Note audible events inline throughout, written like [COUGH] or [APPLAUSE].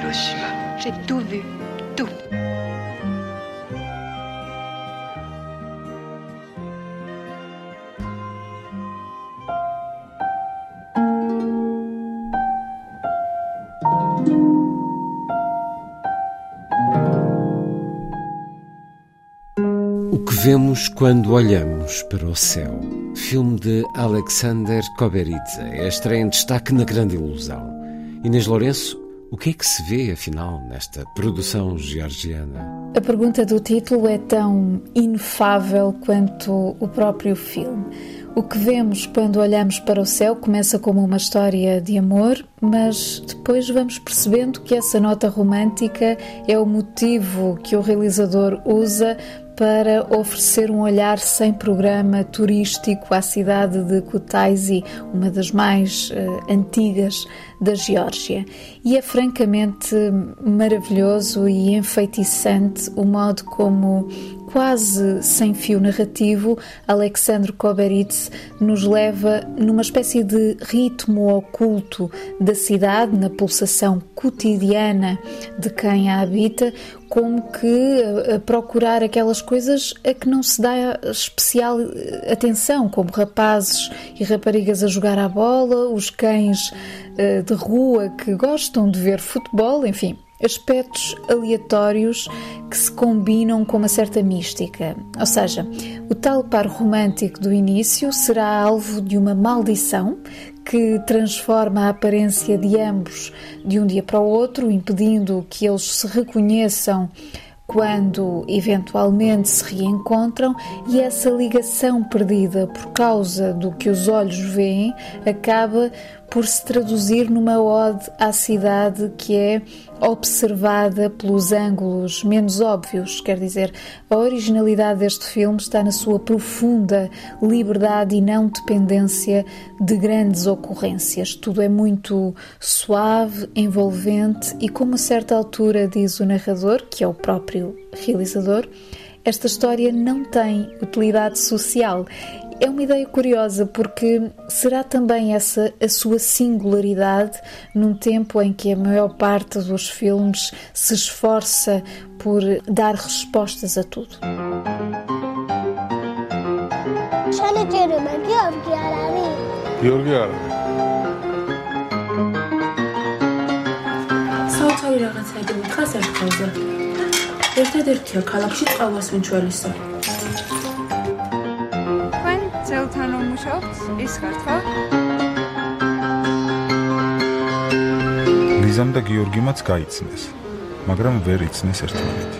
Hiroshima. J'ai tout vu, tout. O que vemos quando olhamos para o céu. Filme de Alexander Koberidze. É a estreia em destaque na Grande Ilusão. Inês Lourenço, o que é que se vê, afinal, nesta produção georgiana? A pergunta do título é tão inefável quanto o próprio filme. O que vemos quando olhamos para o céu começa como uma história de amor, mas depois vamos percebendo que essa nota romântica é o motivo que o realizador usa para oferecer um olhar sem programa turístico à cidade de Kutaisi, uma das mais uh, antigas da Geórgia. E é francamente maravilhoso e enfeitiçante o modo como quase sem fio narrativo, Alexandre Koberitz nos leva numa espécie de ritmo oculto da cidade, na pulsação cotidiana de quem a habita, como que a, procurar aquelas coisas a que não se dá especial atenção, como rapazes e raparigas a jogar à bola, os cães uh, de rua que gostam de ver futebol, enfim, aspectos aleatórios que se combinam com uma certa mística. Ou seja, o tal par romântico do início será alvo de uma maldição que transforma a aparência de ambos de um dia para o outro, impedindo que eles se reconheçam quando eventualmente se reencontram e essa ligação perdida por causa do que os olhos veem acaba por se traduzir numa ode à cidade que é observada pelos ângulos menos óbvios. Quer dizer, a originalidade deste filme está na sua profunda liberdade e não dependência de grandes ocorrências. Tudo é muito suave, envolvente e, como a certa altura diz o narrador, que é o próprio realizador, esta história não tem utilidade social é uma ideia curiosa porque será também essa a sua singularidade num tempo em que a maior parte dos filmes se esforça por dar respostas a tudo. გიორგი არ არის. საოცარი რაღაცაები მითხას ერთხელზე. ერთადერთია ქალაქში წყალას მენჩველისა. წელთან უმუშაობთ, ის ხართ, ხო? ლიზამ და გიორგიმაც გაიცნეს, მაგრამ ვერ იცნეს ერთმანეთი.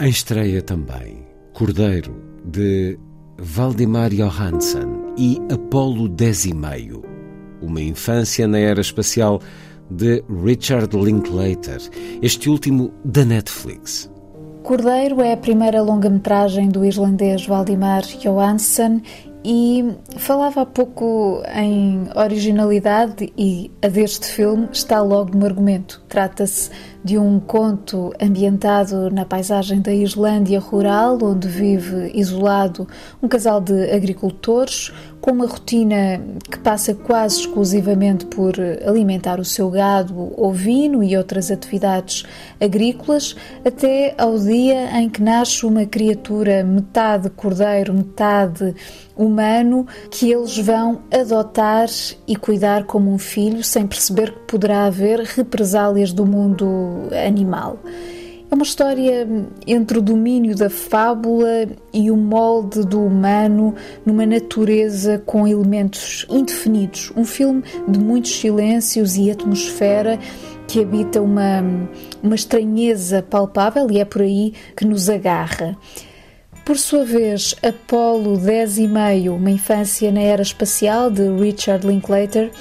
A estreia também, Cordeiro, de Valdemar Johansson e Apolo Desimeio, uma infância na era espacial de Richard Linklater, este último da Netflix. Cordeiro é a primeira longa-metragem do islandês Valdemar Johansson e falava há pouco em originalidade e a deste filme está logo no argumento. Trata-se de um conto ambientado na paisagem da Islândia rural, onde vive isolado um casal de agricultores com uma rotina que passa quase exclusivamente por alimentar o seu gado ovino e outras atividades agrícolas, até ao dia em que nasce uma criatura metade cordeiro, metade humano, que eles vão adotar e cuidar como um filho, sem perceber que poderá haver represálias do mundo animal. É uma história entre o domínio da fábula e o molde do humano numa natureza com elementos indefinidos. Um filme de muitos silêncios e atmosfera que habita uma, uma estranheza palpável e é por aí que nos agarra. Por sua vez, Apollo 10 e meio, uma infância na era espacial de Richard Linklater,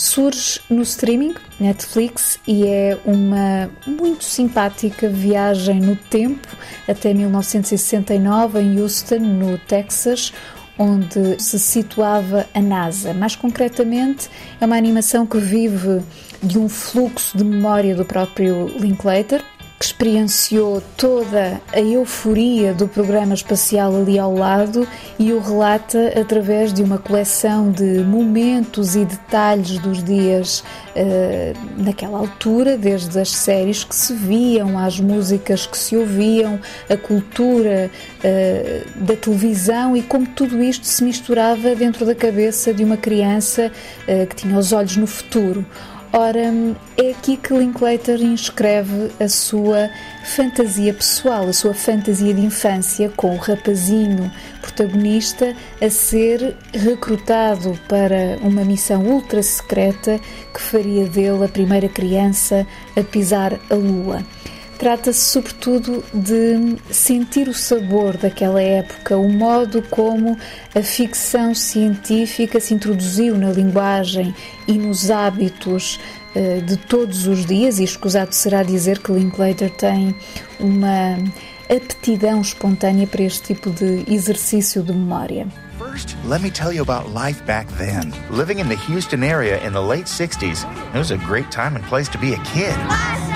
surge no streaming Netflix e é uma muito simpática viagem no tempo até 1969 em Houston, no Texas, onde se situava a NASA. Mais concretamente, é uma animação que vive de um fluxo de memória do próprio Linklater, que experienciou toda a euforia do programa espacial ali ao lado e o relata através de uma coleção de momentos e detalhes dos dias uh, naquela altura, desde as séries que se viam, às músicas que se ouviam, a cultura uh, da televisão e como tudo isto se misturava dentro da cabeça de uma criança uh, que tinha os olhos no futuro. Ora, é aqui que Linklater inscreve a sua fantasia pessoal, a sua fantasia de infância, com o rapazinho protagonista a ser recrutado para uma missão ultra secreta que faria dele a primeira criança a pisar a lua. Trata-se sobretudo de sentir o sabor daquela época, o modo como a ficção científica se introduziu na linguagem e nos hábitos uh, de todos os dias, e escusado será dizer que Linklater tem uma aptidão espontânea para este tipo de exercício de memória. First, let me tell you about life back then. Living in the Houston area in the late 60s, it was a great time and place to be a kid.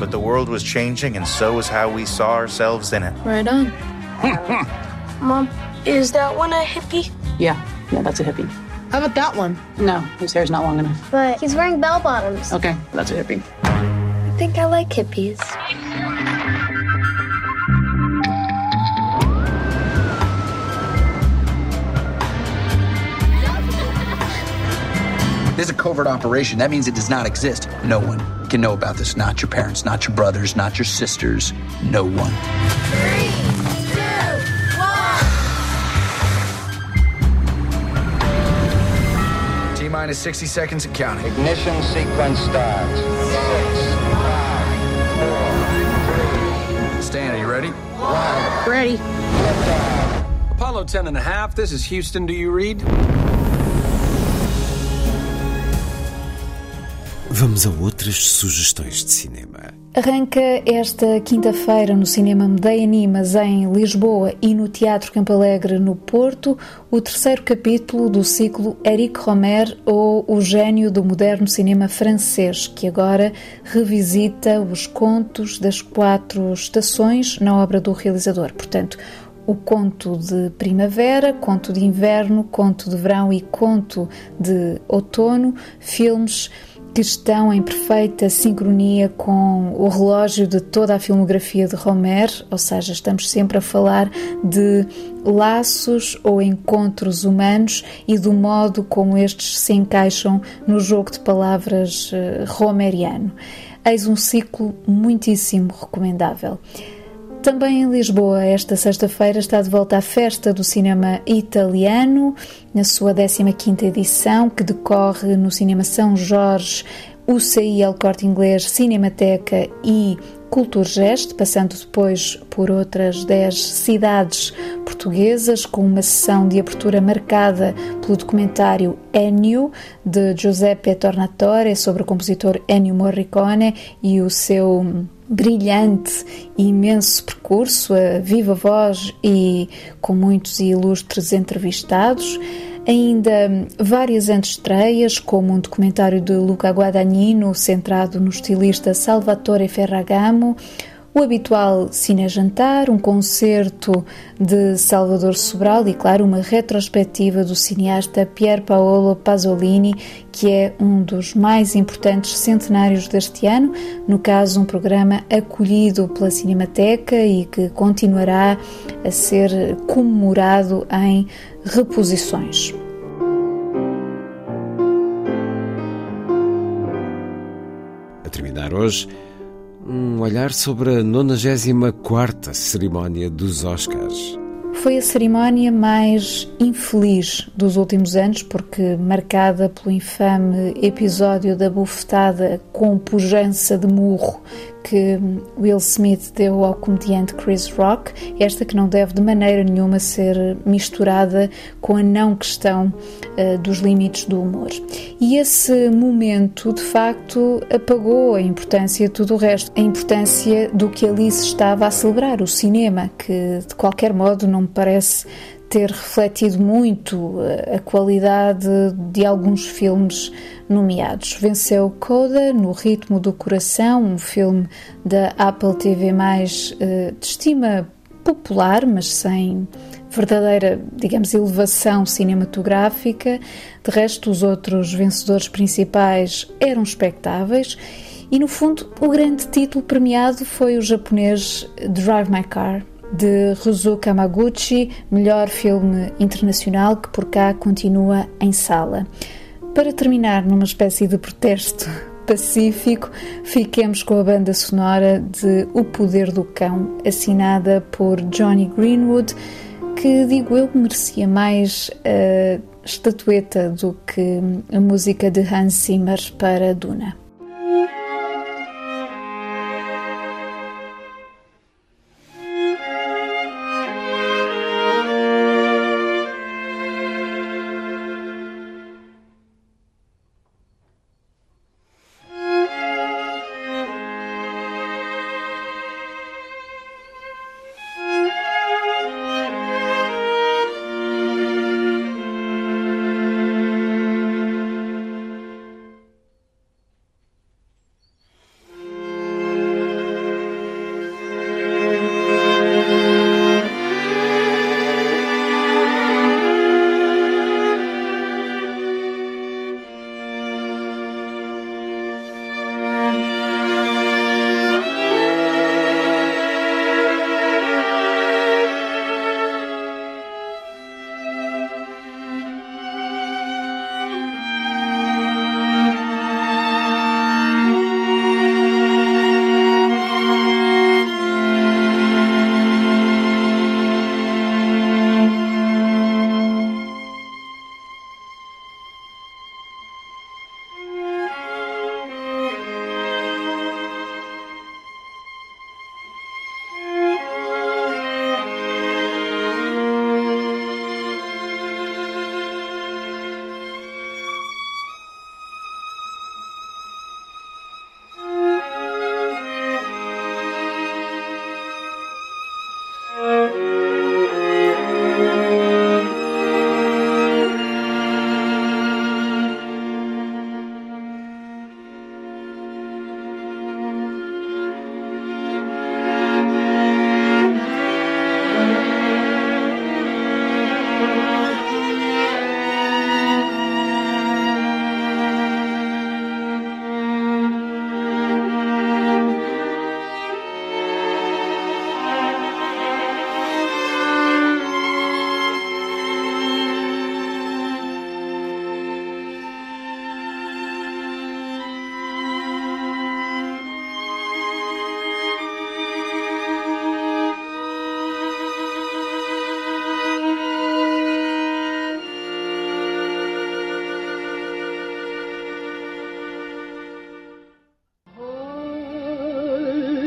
But the world was changing, and so was how we saw ourselves in it. Right on. [LAUGHS] Mom, is that one a hippie? Yeah, yeah, that's a hippie. How about that one? No, his hair's not long enough. But he's wearing bell bottoms. Okay, that's a hippie. I think I like hippies. There's a covert operation. That means it does not exist. No one can know about this. Not your parents, not your brothers, not your sisters. No one. Three, two, one. T minus 60 seconds and counting. Ignition sequence starts. Six, five, four, Stan, are you ready? Ready. Apollo 10 and a half, this is Houston. Do you read? Vamos a outras sugestões de cinema. Arranca esta quinta-feira no Cinema Medeia Animas em Lisboa e no Teatro Campo Alegre no Porto o terceiro capítulo do ciclo Eric Romer ou O Gênio do Moderno Cinema Francês, que agora revisita os contos das quatro estações na obra do realizador. Portanto, o conto de primavera, conto de inverno, conto de verão e conto de outono, filmes que estão em perfeita sincronia com o relógio de toda a filmografia de Romer, ou seja, estamos sempre a falar de laços ou encontros humanos e do modo como estes se encaixam no jogo de palavras uh, romeriano. Eis um ciclo muitíssimo recomendável. Também em Lisboa, esta sexta-feira, está de volta a Festa do Cinema Italiano, na sua 15ª edição, que decorre no Cinema São Jorge, UCI El Corte Inglês, Cinemateca e Culturgest, passando depois por outras 10 cidades portuguesas, com uma sessão de abertura marcada pelo documentário Ennio, de Giuseppe Tornatore, sobre o compositor Ennio Morricone e o seu brilhante e imenso percurso, a viva voz e com muitos e ilustres entrevistados. Ainda várias antestreias, como um documentário de Luca Guadagnino centrado no estilista Salvatore Ferragamo, o habitual cine-jantar, um concerto de Salvador Sobral e, claro, uma retrospectiva do cineasta Pier Paolo Pasolini, que é um dos mais importantes centenários deste ano, no caso, um programa acolhido pela Cinemateca e que continuará a ser comemorado em reposições. A terminar hoje, um olhar sobre a 94 cerimónia dos Oscars. Foi a cerimónia mais infeliz dos últimos anos, porque marcada pelo infame episódio da bufetada com pujança de murro que Will Smith deu ao comediante Chris Rock, esta que não deve de maneira nenhuma ser misturada com a não questão uh, dos limites do humor. E esse momento, de facto, apagou a importância de tudo o resto, a importância do que ali se estava a celebrar, o cinema, que de qualquer modo não me parece ter refletido muito a qualidade de alguns filmes nomeados. Venceu Coda no Ritmo do Coração, um filme da Apple TV+, eh, de estima popular, mas sem verdadeira, digamos, elevação cinematográfica. De resto, os outros vencedores principais eram espectáveis. E no fundo, o grande título premiado foi o japonês Drive My Car, de Ruzu Kamaguchi, melhor filme internacional que por cá continua em sala. Para terminar numa espécie de protesto pacífico, fiquemos com a banda sonora de O Poder do Cão, assinada por Johnny Greenwood, que digo eu merecia mais a estatueta do que a música de Hans Zimmer para Duna.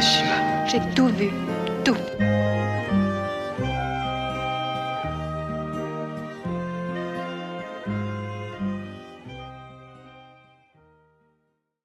J'ai tout vu.